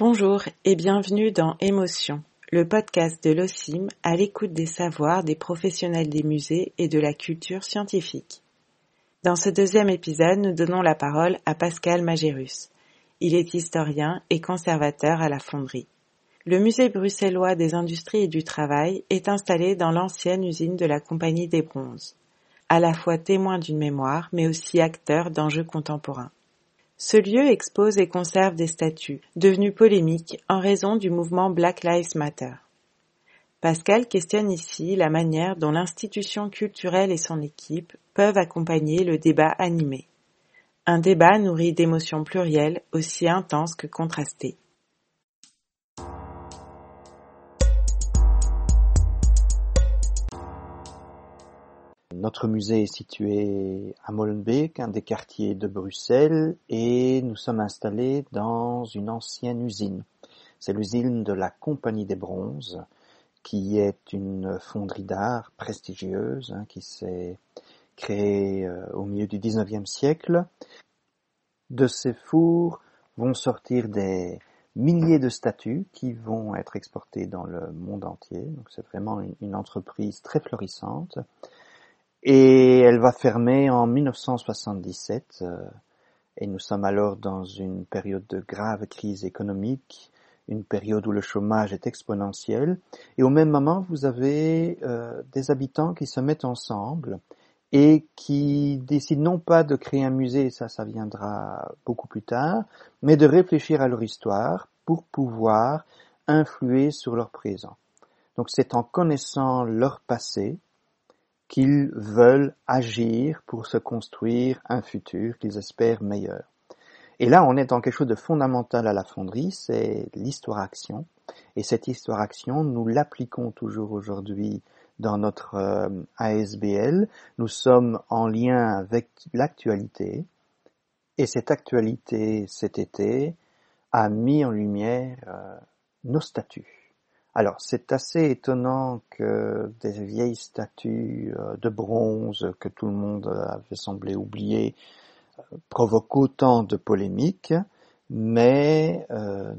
Bonjour et bienvenue dans Émotion, le podcast de l'OCIM à l'écoute des savoirs des professionnels des musées et de la culture scientifique. Dans ce deuxième épisode, nous donnons la parole à Pascal Magérus. Il est historien et conservateur à la fonderie. Le musée bruxellois des industries et du travail est installé dans l'ancienne usine de la Compagnie des Bronzes, à la fois témoin d'une mémoire mais aussi acteur d'enjeux contemporains. Ce lieu expose et conserve des statues, devenues polémiques en raison du mouvement Black Lives Matter. Pascal questionne ici la manière dont l'institution culturelle et son équipe peuvent accompagner le débat animé. Un débat nourri d'émotions plurielles aussi intenses que contrastées. Notre musée est situé à Molenbeek, un des quartiers de Bruxelles, et nous sommes installés dans une ancienne usine. C'est l'usine de la Compagnie des Bronzes, qui est une fonderie d'art prestigieuse, hein, qui s'est créée euh, au milieu du XIXe siècle. De ces fours vont sortir des milliers de statues qui vont être exportées dans le monde entier. Donc c'est vraiment une entreprise très florissante et elle va fermer en 1977 euh, et nous sommes alors dans une période de grave crise économique, une période où le chômage est exponentiel et au même moment vous avez euh, des habitants qui se mettent ensemble et qui décident non pas de créer un musée, ça ça viendra beaucoup plus tard, mais de réfléchir à leur histoire pour pouvoir influer sur leur présent. Donc c'est en connaissant leur passé, qu'ils veulent agir pour se construire un futur qu'ils espèrent meilleur. Et là, on est dans quelque chose de fondamental à la fonderie, c'est l'histoire-action. Et cette histoire-action, nous l'appliquons toujours aujourd'hui dans notre euh, ASBL. Nous sommes en lien avec l'actualité. Et cette actualité, cet été, a mis en lumière euh, nos statuts. Alors, c'est assez étonnant que des vieilles statues euh, de bronze que tout le monde avait semblé oublier euh, provoquent autant de polémiques, mais euh,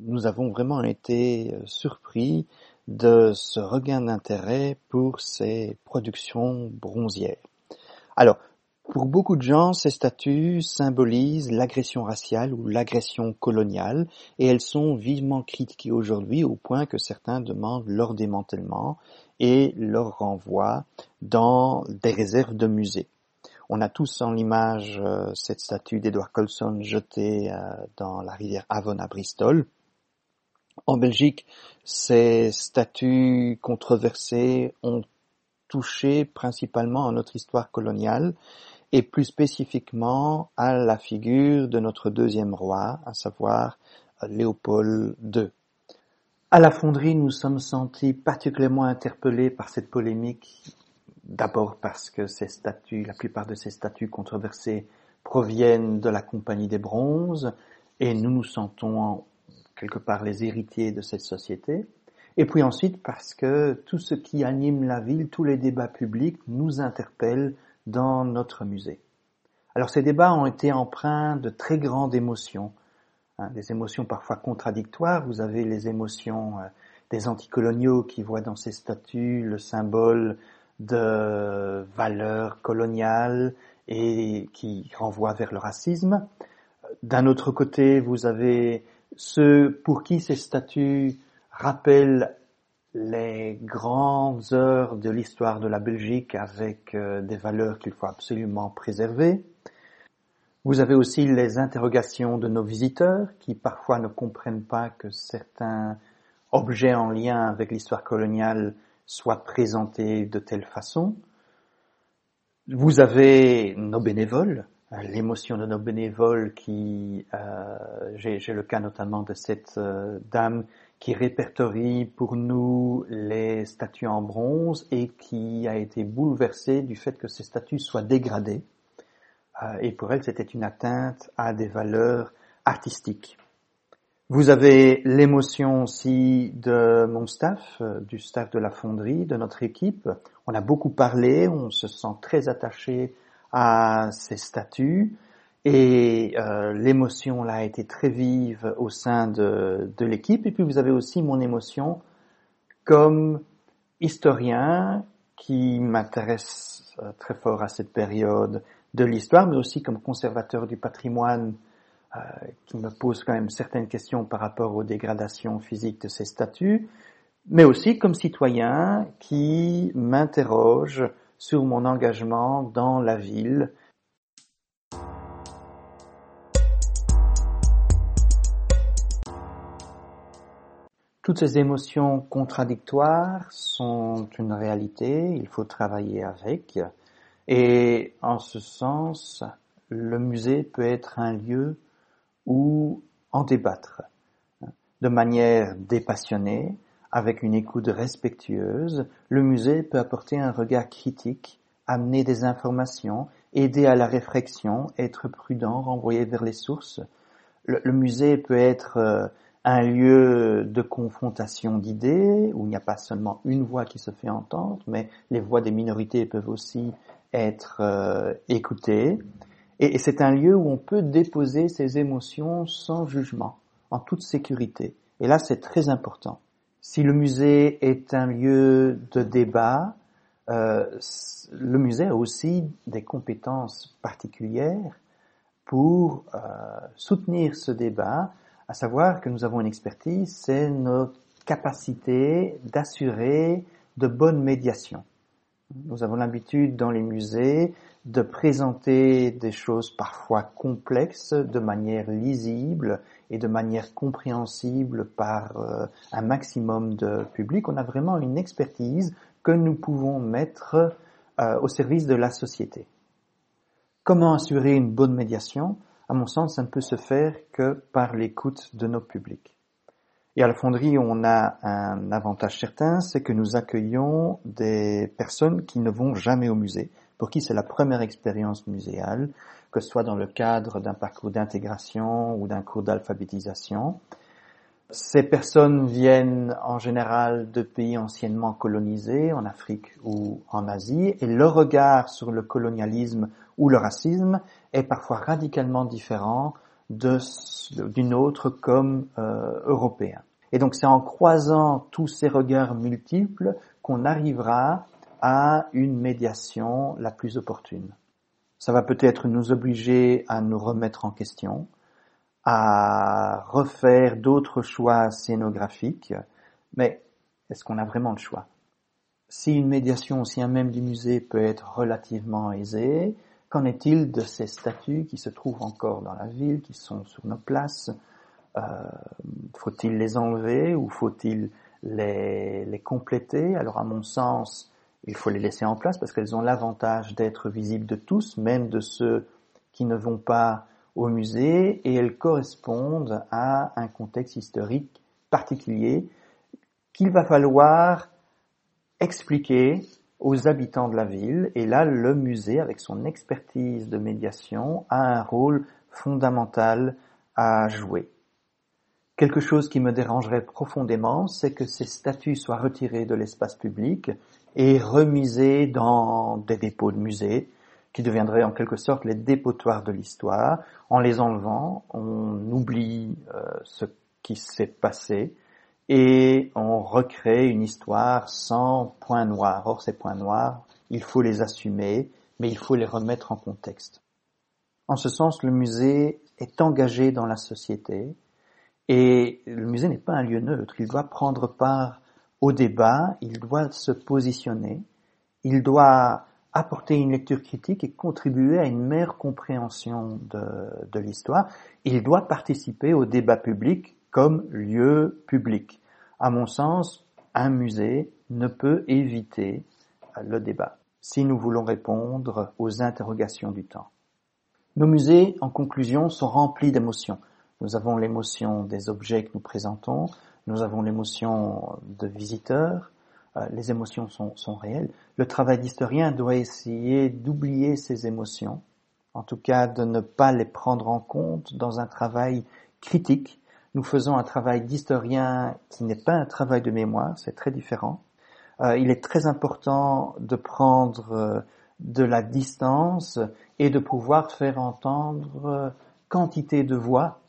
nous avons vraiment été surpris de ce regain d'intérêt pour ces productions bronzières. Pour beaucoup de gens, ces statues symbolisent l'agression raciale ou l'agression coloniale et elles sont vivement critiquées aujourd'hui au point que certains demandent leur démantèlement et leur renvoi dans des réserves de musées. On a tous en l'image euh, cette statue d'Edward Colson jetée euh, dans la rivière Avon à Bristol. En Belgique, ces statues controversées ont touché principalement à notre histoire coloniale et plus spécifiquement à la figure de notre deuxième roi, à savoir Léopold II. À la fonderie, nous sommes sentis particulièrement interpellés par cette polémique, d'abord parce que ces statues, la plupart de ces statues controversées proviennent de la Compagnie des Bronzes, et nous nous sentons quelque part les héritiers de cette société. Et puis ensuite parce que tout ce qui anime la ville, tous les débats publics nous interpellent dans notre musée. Alors ces débats ont été empreints de très grandes émotions, hein, des émotions parfois contradictoires. Vous avez les émotions euh, des anticoloniaux qui voient dans ces statues le symbole de valeurs coloniales et qui renvoient vers le racisme. D'un autre côté, vous avez ceux pour qui ces statues rappellent les grandes heures de l'histoire de la Belgique avec euh, des valeurs qu'il faut absolument préserver. Vous avez aussi les interrogations de nos visiteurs qui parfois ne comprennent pas que certains objets en lien avec l'histoire coloniale soient présentés de telle façon. Vous avez nos bénévoles, l'émotion de nos bénévoles qui, euh, j'ai le cas notamment de cette euh, dame qui répertorie pour nous les statues en bronze et qui a été bouleversée du fait que ces statues soient dégradées. Euh, et pour elle, c'était une atteinte à des valeurs artistiques. Vous avez l'émotion aussi de mon staff, euh, du staff de la fonderie, de notre équipe. On a beaucoup parlé, on se sent très attaché à ces statues Et euh, l'émotion là a été très vive au sein de, de l'équipe. Et puis vous avez aussi mon émotion comme historien qui m'intéresse euh, très fort à cette période de l'histoire, mais aussi comme conservateur du patrimoine euh, qui me pose quand même certaines questions par rapport aux dégradations physiques de ces statues, mais aussi comme citoyen qui m'interroge sur mon engagement dans la ville Toutes ces émotions contradictoires sont une réalité, il faut travailler avec. Et en ce sens, le musée peut être un lieu où en débattre de manière dépassionnée, avec une écoute respectueuse. Le musée peut apporter un regard critique, amener des informations, aider à la réflexion, être prudent, renvoyer vers les sources. Le, musée peut être euh, un lieu de confrontation d'idées où il n'y a pas seulement une voix qui se fait entendre, mais les voix des minorités peuvent aussi être euh, écoutées. Et, c'est un lieu où on peut déposer ses émotions sans jugement, en toute sécurité. Et là, c'est très important. Si le musée est un lieu de débat, euh, le musée a aussi des compétences particulières pour euh, soutenir ce débat, à savoir que nous avons une expertise, c'est notre capacité d'assurer de bonnes médiations. Nous avons l'habitude dans les musées de présenter des choses parfois complexes de manière lisible et de manière compréhensible par euh, un maximum de public. On a vraiment une expertise que nous pouvons mettre euh, au service de la société. Comment assurer une bonne médiation? À mon sens, ça ne peut se faire que par l'écoute de nos publics. Et à la fonderie, on a un avantage certain, c'est que nous accueillons des personnes qui ne vont jamais au musée, pour qui c'est la première expérience muséale, que ce soit dans le cadre d'un parcours d'intégration ou d'un cours d'alphabétisation. Ces personnes viennent en général de pays anciennement colonisés, en Afrique ou en Asie, et leur regard sur le colonialisme ou le racisme est parfois radicalement différent d'une autre comme euh, européen. Et donc c'est en croisant tous ces regards multiples qu'on arrivera à une médiation la plus opportune. Ça va peut-être nous obliger à nous remettre en question, à refaire d'autres choix scénographiques, mais est-ce qu'on a vraiment le choix? Si une médiation au sein même du musée peut être relativement aisée, Qu'en est-il de ces statues qui se trouvent encore dans la ville, qui sont sur nos places? Faut-il les enlever ou faut-il les, les compléter? Alors à mon sens, il faut les laisser en place parce qu'elles ont l'avantage d'être visibles de tous, même de ceux qui ne vont pas au musée, et elles correspondent à un contexte historique particulier qu'il va falloir expliquer aux habitants de la ville. Et là, le musée, avec son expertise de médiation, a un rôle fondamental à jouer. Quelque chose qui me dérangerait profondément, c'est que ces statues soient retirées de l'espace public et remisées dans des dépôts de musée, qui deviendraient en quelque sorte les dépotoirs de l'histoire. En les enlevant, on oublie euh, ce qui s'est passé, et on recrée une histoire sans points noirs. Or, ces points noirs, il faut les assumer, mais il faut les remettre en contexte. En ce sens, le musée est engagé dans la société et le musée n'est pas un lieu neutre. Il doit prendre part au débat, il doit se positionner, il doit apporter une lecture critique et contribuer à une meilleure compréhension de, de l'histoire. Il doit participer au débat public comme lieu public. À mon sens, un musée ne peut éviter le débat si nous voulons répondre aux interrogations du temps. Nos musées, en conclusion, sont remplis d'émotions. Nous avons l'émotion des objets que nous présentons, nous avons l'émotion de visiteurs, euh, les émotions sont, sont, réelles. Le travail d'historien doit essayer d'oublier ces émotions, en tout cas de ne pas les prendre en compte dans un travail critique nous faisons un travail d'historien qui n'est pas un travail de mémoire, c'est très différent. Euh, il est très important de prendre euh, de la distance et de pouvoir faire entendre quantité de voix,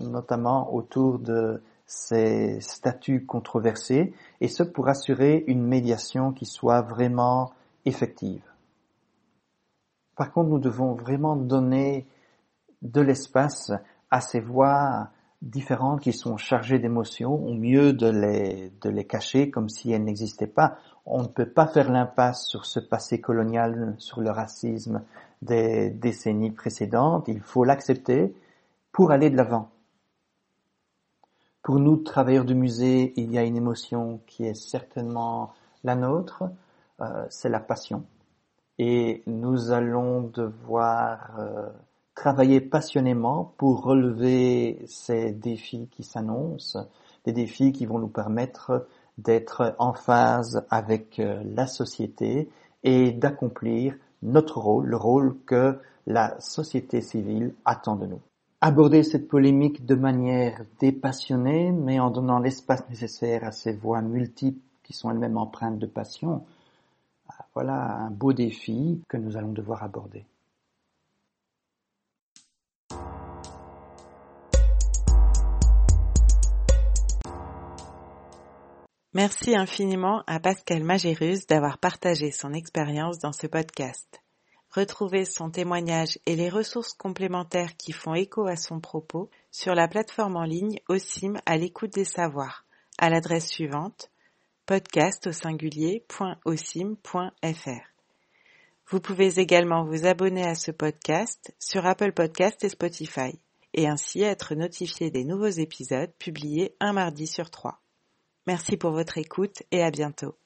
notamment autour de ces statuts controversés, et ce pour assurer une médiation qui soit vraiment effective. Par contre, nous devons vraiment donner de l'espace à ces voix différentes qui sont chargées d'émotions, au mieux de les, de les cacher comme si elles n'existaient pas. On ne peut pas faire l'impasse sur ce passé colonial, sur le racisme des décennies précédentes. Il faut l'accepter pour aller de l'avant. Pour nous, travailleurs du musée, il y a une émotion qui est certainement la nôtre, euh, c'est la passion. Et nous allons devoir euh, travailler passionnément pour relever ces défis qui s'annoncent, des défis qui vont nous permettre d'être en phase avec euh, la société et d'accomplir notre rôle, le rôle que la société civile attend de nous aborder cette polémique de manière dépassionnée, mais en donnant l'espace nécessaire à ces voix multiples qui sont elles-mêmes empreintes de passion. Ah, voilà un beau défi que nous allons devoir aborder. Merci infiniment à Pascal Magérus d'avoir partagé son expérience dans ce podcast. Retrouvez son témoignage et les ressources complémentaires qui font écho à son propos sur la plateforme en ligne OSIM à l'écoute des savoirs à l'adresse suivante podcast. Vous pouvez également vous abonner à ce podcast sur Apple Podcast et Spotify et ainsi être notifié des nouveaux épisodes publiés un mardi sur trois. Merci pour votre écoute et à bientôt.